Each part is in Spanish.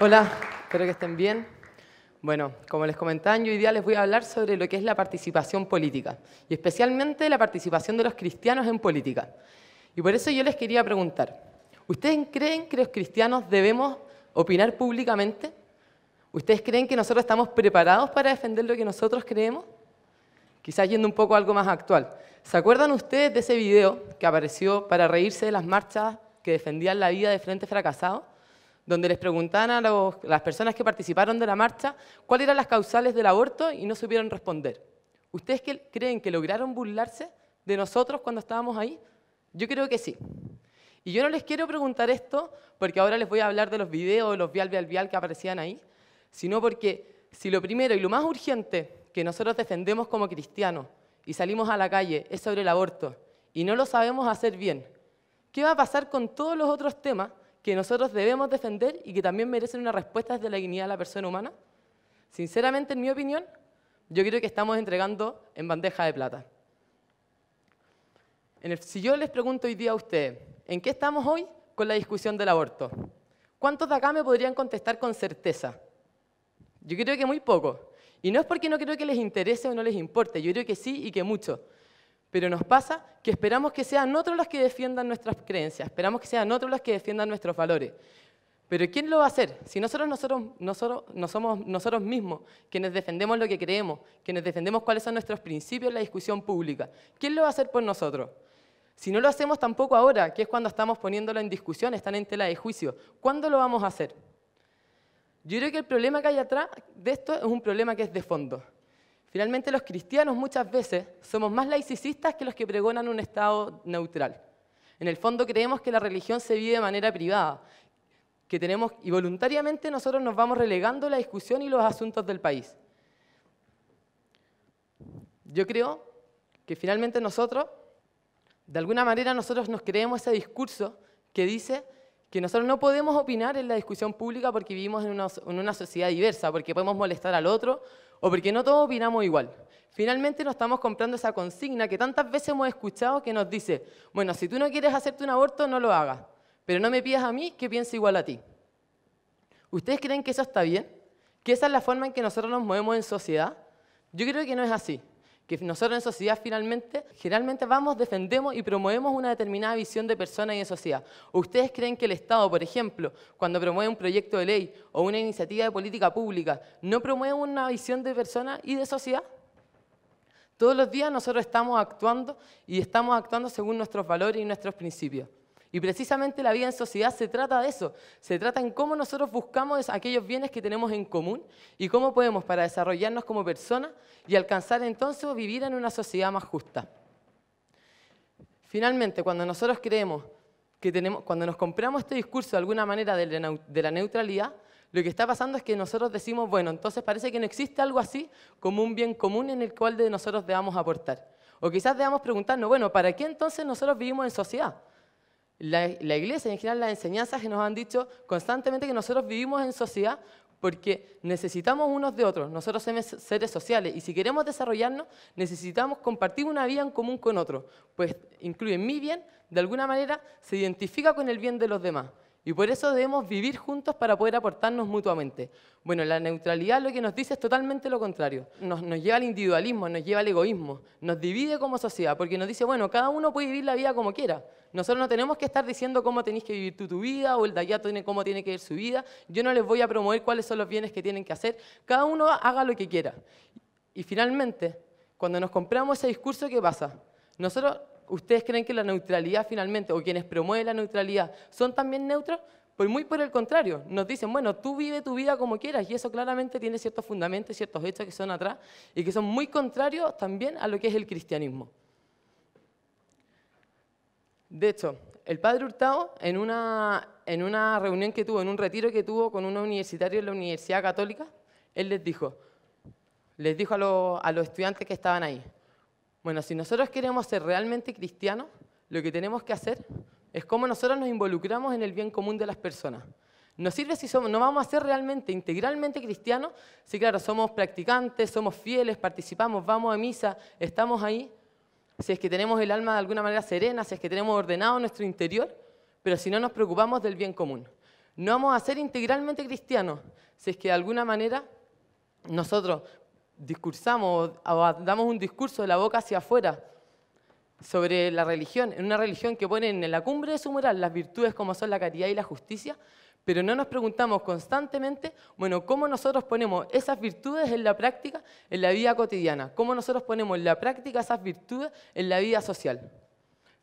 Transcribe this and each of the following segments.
Hola, espero que estén bien. Bueno, como les comentaba, yo hoy día les voy a hablar sobre lo que es la participación política, y especialmente la participación de los cristianos en política. Y por eso yo les quería preguntar, ¿ustedes creen que los cristianos debemos opinar públicamente? ¿Ustedes creen que nosotros estamos preparados para defender lo que nosotros creemos? Quizás yendo un poco a algo más actual. ¿Se acuerdan ustedes de ese video que apareció para reírse de las marchas que defendían la vida de Frente Fracasado? Donde les preguntaban a las personas que participaron de la marcha cuáles eran las causales del aborto y no supieron responder. ¿Ustedes creen que lograron burlarse de nosotros cuando estábamos ahí? Yo creo que sí. Y yo no les quiero preguntar esto porque ahora les voy a hablar de los videos, los vial, vial, vial que aparecían ahí, sino porque si lo primero y lo más urgente que nosotros defendemos como cristianos y salimos a la calle es sobre el aborto y no lo sabemos hacer bien, ¿qué va a pasar con todos los otros temas que nosotros debemos defender y que también merecen una respuesta desde la dignidad de la persona humana? Sinceramente, en mi opinión, yo creo que estamos entregando en bandeja de plata. si yo les pregunto hoy día a ustedes, ¿en qué estamos hoy con la discusión del aborto? ¿Cuántos de acá me podrían contestar con certeza? Yo creo que muy poco. Y no es porque no creo que les interese o no les importe, yo creo que sí y que mucho. Pero nos pasa que esperamos que sean otros los que defiendan nuestras creencias, esperamos que sean otros los que defiendan nuestros valores. Pero ¿quién lo va a hacer? Si nosotros, nosotros, nosotros no somos nosotros mismos quienes defendemos lo que creemos, quienes defendemos cuáles son nuestros principios en la discusión pública, ¿quién lo va a hacer por nosotros? Si no lo hacemos tampoco ahora, que es cuando estamos poniéndolo en discusión, están en tela de juicio, ¿cuándo lo vamos a hacer? Yo creo que el problema que hay atrás de esto es un problema que es de fondo. Finalmente los cristianos muchas veces somos más laicistas que los que pregonan un Estado neutral. En el fondo creemos que la religión se vive de manera privada, que tenemos y voluntariamente nosotros nos vamos relegando la discusión y los asuntos del país. Yo creo que finalmente nosotros, de alguna manera nosotros nos creemos ese discurso que dice que nosotros no podemos opinar en la discusión pública porque vivimos en una, sociedad diversa, porque podemos molestar al otro o porque no todos opinamos igual. Finalmente nos estamos comprando esa consigna que tantas veces hemos escuchado que nos dice, bueno, si tú no quieres hacerte un aborto, no lo hagas, pero no me pidas a mí que piense igual a ti. ¿Ustedes creen que eso está bien? ¿Que esa es la forma en que nosotros nos movemos en sociedad? Yo creo que no es así que nosotros en sociedad finalmente, generalmente vamos, defendemos y promovemos una determinada visión de persona y de sociedad. ustedes creen que el Estado, por ejemplo, cuando promueve un proyecto de ley o una iniciativa de política pública, no promueve una visión de persona y de sociedad? Todos los días nosotros estamos actuando y estamos actuando según nuestros valores y nuestros principios. Y precisamente la vida en sociedad se trata de eso, se trata en cómo nosotros buscamos aquellos bienes que tenemos en común y cómo podemos para desarrollarnos como personas y alcanzar entonces vivir en una sociedad más justa. Finalmente, cuando nosotros creemos que tenemos, cuando nos compramos este discurso de alguna manera de la neutralidad, lo que está pasando es que nosotros decimos, bueno, entonces parece que no existe algo así como un bien común en el cual de nosotros debamos aportar. O quizás debamos preguntarnos, bueno, ¿para qué entonces nosotros vivimos en sociedad? La, iglesia, en general las enseñanzas que nos han dicho constantemente que nosotros vivimos en sociedad porque necesitamos unos de otros, nosotros somos seres sociales y si queremos desarrollarnos necesitamos compartir una vida en común con otros, pues incluye mi bien, de alguna manera se identifica con el bien de los demás. Y por eso debemos vivir juntos para poder aportarnos mutuamente. Bueno, la neutralidad lo que nos dice es totalmente lo contrario. Nos, lleva al individualismo, nos lleva al egoísmo, nos divide como sociedad, porque nos dice, bueno, cada uno puede vivir la vida como quiera. Nosotros no tenemos que estar diciendo cómo tenéis que vivir tú tu vida o el de allá tiene cómo tiene que vivir su vida. Yo no les voy a promover cuáles son los bienes que tienen que hacer. Cada uno haga lo que quiera. Y finalmente, cuando nos compramos ese discurso, ¿qué pasa? Nosotros ¿ustedes creen que la neutralidad finalmente, o quienes promueven la neutralidad, son también neutros? Pues muy por el contrario, nos dicen, bueno, tú vive tu vida como quieras, y eso claramente tiene ciertos fundamentos, ciertos hechos que son atrás, y que son muy contrarios también a lo que es el cristianismo. De hecho, el padre Hurtado, en una, en una reunión que tuvo, en un retiro que tuvo con unos universitarios en la Universidad Católica, él les dijo, les dijo a los estudiantes que estaban ahí, bueno, si nosotros queremos ser realmente cristianos, lo que tenemos que hacer es cómo nosotros nos involucramos en el bien común de las personas. Nos sirve si somos, no vamos a ser realmente integralmente cristianos, si claro, somos practicantes, somos fieles, participamos, vamos a misa, estamos ahí, si es que tenemos el alma de alguna manera serena, si es que tenemos ordenado nuestro interior, pero si no nos preocupamos del bien común. no vamos a ser integralmente cristianos si es que de alguna manera nosotros discursamos o damos un discurso de la boca hacia afuera sobre la religión, en una religión que pone en la cumbre de su moral las virtudes como son la caridad y la justicia, pero no nos preguntamos constantemente, bueno, cómo nosotros ponemos esas virtudes en la práctica, en la vida cotidiana, cómo nosotros ponemos en la práctica esas virtudes en la vida social.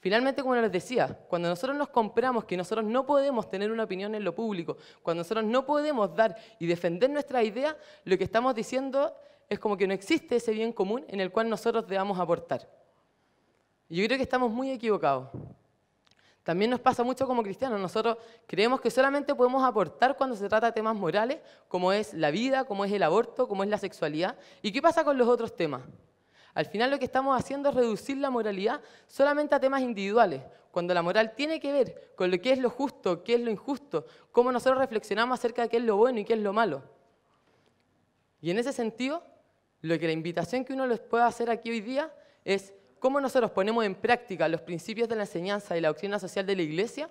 Finalmente, como les decía, cuando nosotros nos compramos que nosotros no podemos tener una opinión en lo público, cuando nosotros no podemos dar y defender nuestra idea, lo que estamos diciendo es como que no existe ese bien común en el cual nosotros debamos aportar. Yo creo que estamos muy equivocados. También nos pasa mucho como cristianos. Nosotros creemos que solamente podemos aportar cuando se trata de temas morales, como es la vida, como es el aborto, como es la sexualidad. ¿Y qué pasa con los otros temas? Al final lo que estamos haciendo es reducir la moralidad solamente a temas individuales, cuando la moral tiene que ver con lo que es lo justo, qué es lo injusto, cómo nosotros reflexionamos acerca de qué es lo bueno y qué es lo malo. Y en ese sentido, lo que la invitación que uno les puede hacer aquí hoy día es cómo nosotros ponemos en práctica los principios de la enseñanza y la doctrina social de la Iglesia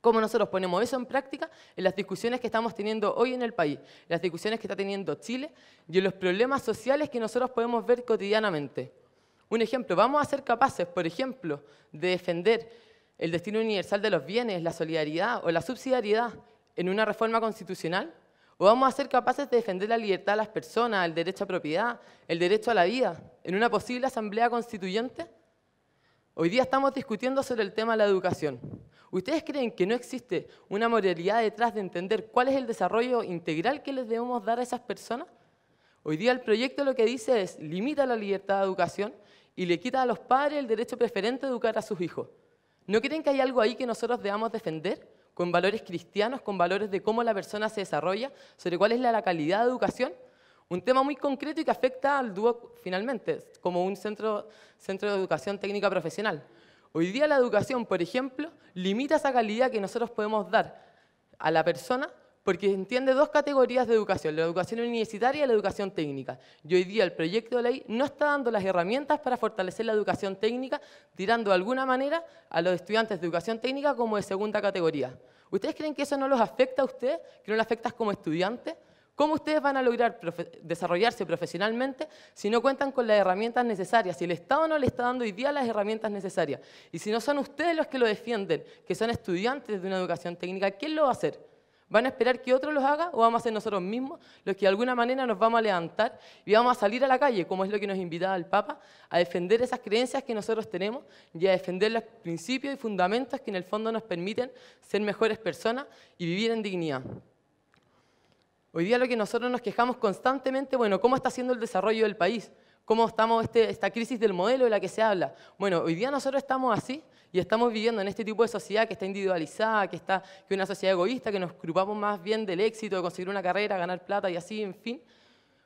cómo nosotros ponemos eso en práctica en las discusiones que estamos teniendo hoy en el país, en las discusiones que está teniendo Chile y en los problemas sociales que nosotros podemos ver cotidianamente. Un ejemplo, vamos a ser capaces, por ejemplo, de defender el destino universal de los bienes, la solidaridad o la subsidiariedad en una reforma constitucional? ¿O vamos a ser capaces de defender la libertad de las personas, el derecho a propiedad, el derecho a la vida en una posible asamblea constituyente? Hoy día estamos discutiendo sobre el tema de la educación. ¿Ustedes creen que no existe una moralidad detrás de entender cuál es el desarrollo integral que les debemos dar a esas personas? Hoy día el proyecto lo que dice es limita la libertad de educación y le quita a los padres el derecho preferente de educar a sus hijos. ¿No creen que hay algo ahí que nosotros debamos defender? Con valores cristianos, con valores de cómo la persona se desarrolla, sobre cuál es la calidad de educación. Un tema muy concreto y que afecta al dúo finalmente, como un centro, centro de educación técnica profesional. Hoy día la educación, por ejemplo, limita esa calidad que nosotros podemos dar a la persona porque entiende dos categorías de educación, la educación universitaria y la educación técnica. Y hoy día el proyecto de ley no está dando las herramientas para fortalecer la educación técnica, tirando de alguna manera a los estudiantes de educación técnica como de segunda categoría. ¿Ustedes creen que eso no los afecta a ustedes? ¿Que no les afecta como estudiantes? ¿Cómo ustedes van a lograr desarrollarse profesionalmente si no cuentan con las herramientas necesarias? Si el Estado no le está dando hoy día las herramientas necesarias. Y si no son ustedes los que lo defienden, que son estudiantes de una educación técnica, ¿quién lo va a hacer? ¿Van a esperar que otro los haga o vamos a ser nosotros mismos los que de alguna manera nos vamos a levantar y vamos a salir a la calle, como es lo que nos invitaba el Papa, a defender esas creencias que nosotros tenemos y a defender los principios y fundamentos que en el fondo nos permiten ser mejores personas y vivir en dignidad? Hoy día lo que nosotros nos quejamos constantemente, bueno, ¿cómo está siendo el desarrollo del país? ¿Cómo estamos este, esta crisis del modelo de la que se habla? Bueno, hoy día nosotros estamos así y estamos viviendo en este tipo de sociedad que está individualizada, que está que una sociedad egoísta, que nos preocupamos más bien del éxito, de conseguir una carrera, ganar plata y así, en fin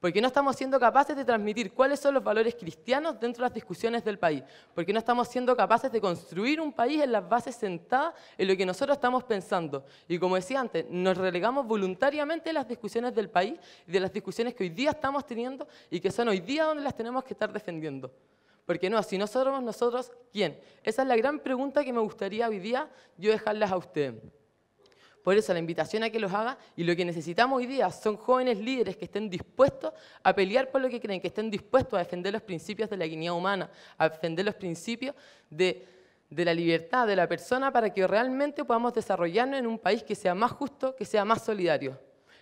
porque no estamos siendo capaces de transmitir cuáles son los valores cristianos dentro de las discusiones del país, porque no estamos siendo capaces de construir un país en las bases sentadas en lo que nosotros estamos pensando. Y como decía antes, nos relegamos voluntariamente de las discusiones del país y de las discusiones que hoy día estamos teniendo y que son hoy día donde las tenemos que estar defendiendo. Porque no, si no somos nosotros, ¿quién? Esa es la gran pregunta que me gustaría hoy día yo dejarles a ustedes. Por eso la invitación a que los haga y lo que necesitamos hoy día son jóvenes líderes que estén dispuestos a pelear por lo que creen, que estén dispuestos a defender los principios de la dignidad humana, a defender los principios de, de la libertad de la persona para que realmente podamos desarrollarnos en un país que sea más justo, que sea más solidario.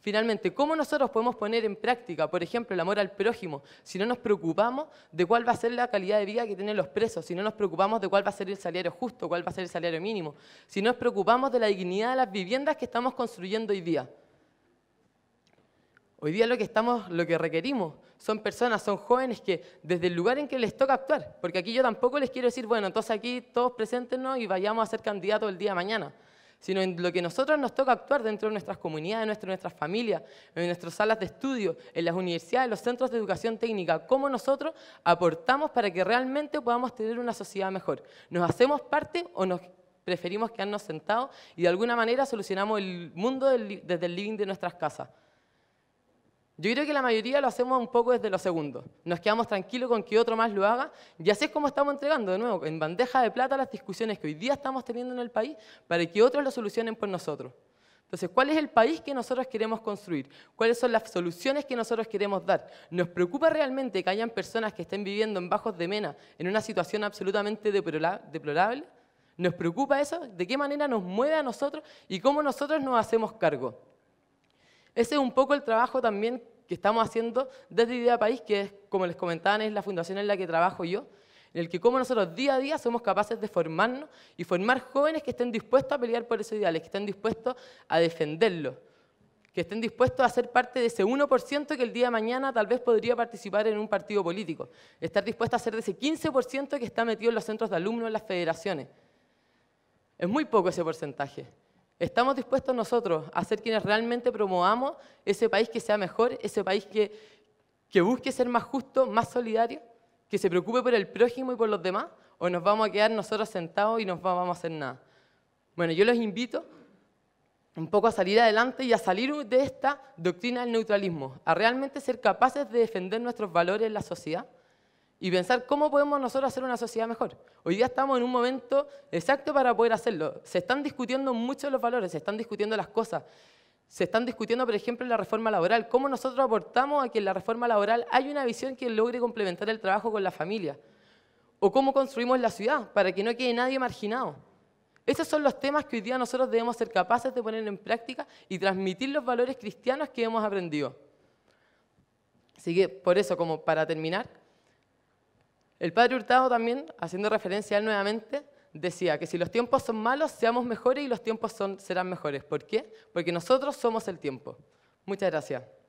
Finalmente, ¿cómo nosotros podemos poner en práctica, por ejemplo, el amor al prójimo, si no nos preocupamos de cuál va a ser la calidad de vida que tienen los presos, si no nos preocupamos de cuál va a ser el salario justo, cuál va a ser el salario mínimo, si no nos preocupamos de la dignidad de las viviendas que estamos construyendo hoy día? Hoy día lo que, estamos, lo que requerimos son personas, son jóvenes que desde el lugar en que les toca actuar, porque aquí yo tampoco les quiero decir, bueno, entonces aquí todos preséntenos y vayamos a ser candidatos el día de mañana sino en lo que nosotros nos toca actuar dentro de nuestras comunidades, dentro de nuestras familias, en nuestras salas de estudio, en las universidades, en los centros de educación técnica, cómo nosotros aportamos para que realmente podamos tener una sociedad mejor. ¿Nos hacemos parte o nos preferimos quedarnos sentados y de alguna manera solucionamos el mundo desde el living de nuestras casas? Yo creo que la mayoría lo hacemos un poco desde lo segundo. Nos quedamos tranquilos con que otro más lo haga y así es como estamos entregando de nuevo en bandeja de plata las discusiones que hoy día estamos teniendo en el país para que otros lo solucionen por nosotros. Entonces, ¿cuál es el país que nosotros queremos construir? ¿Cuáles son las soluciones que nosotros queremos dar? ¿Nos preocupa realmente que hayan personas que estén viviendo en bajos de mena en una situación absolutamente deplorable? ¿Nos preocupa eso? ¿De qué manera nos mueve a nosotros y cómo nosotros nos hacemos cargo? Ese es un poco el trabajo también que estamos haciendo desde Idea País, que es, como les comentaban, es la fundación en la que trabajo yo, en el que como nosotros día a día somos capaces de formarnos y formar jóvenes que estén dispuestos a pelear por esos ideales, que estén dispuestos a defenderlos, que estén dispuestos a ser parte de ese 1% que el día de mañana tal vez podría participar en un partido político, estar dispuestos a ser de ese 15% que está metido en los centros de alumnos, en las federaciones. Es muy poco ese porcentaje. ¿Estamos dispuestos nosotros a ser quienes realmente promovamos ese país que sea mejor, ese país que, que busque ser más justo, más solidario? que se preocupe por el prójimo y por los demás, o nos vamos a quedar nosotros sentados y no vamos a hacer nada. Bueno, yo los invito un poco a salir adelante y a salir de esta doctrina del neutralismo, a realmente ser capaces de defender nuestros valores en la sociedad y pensar cómo podemos nosotros hacer una sociedad mejor. Hoy día estamos en un momento exacto para poder hacerlo. Se están discutiendo mucho los valores, se están discutiendo las cosas, se están discutiendo, por ejemplo, la reforma laboral. ¿Cómo nosotros aportamos a que en la reforma laboral hay una visión que logre complementar el trabajo con la familia? ¿O cómo construimos la ciudad para que no quede nadie marginado? Esos son los temas que hoy día nosotros debemos ser capaces de poner en práctica y transmitir los valores cristianos que hemos aprendido. Así que, por eso, como para terminar, el Padre Hurtado también, haciendo referencia a él nuevamente, decía que si los tiempos son malos, seamos mejores y los tiempos son, serán mejores. ¿Por qué? Porque nosotros somos el tiempo. Muchas gracias.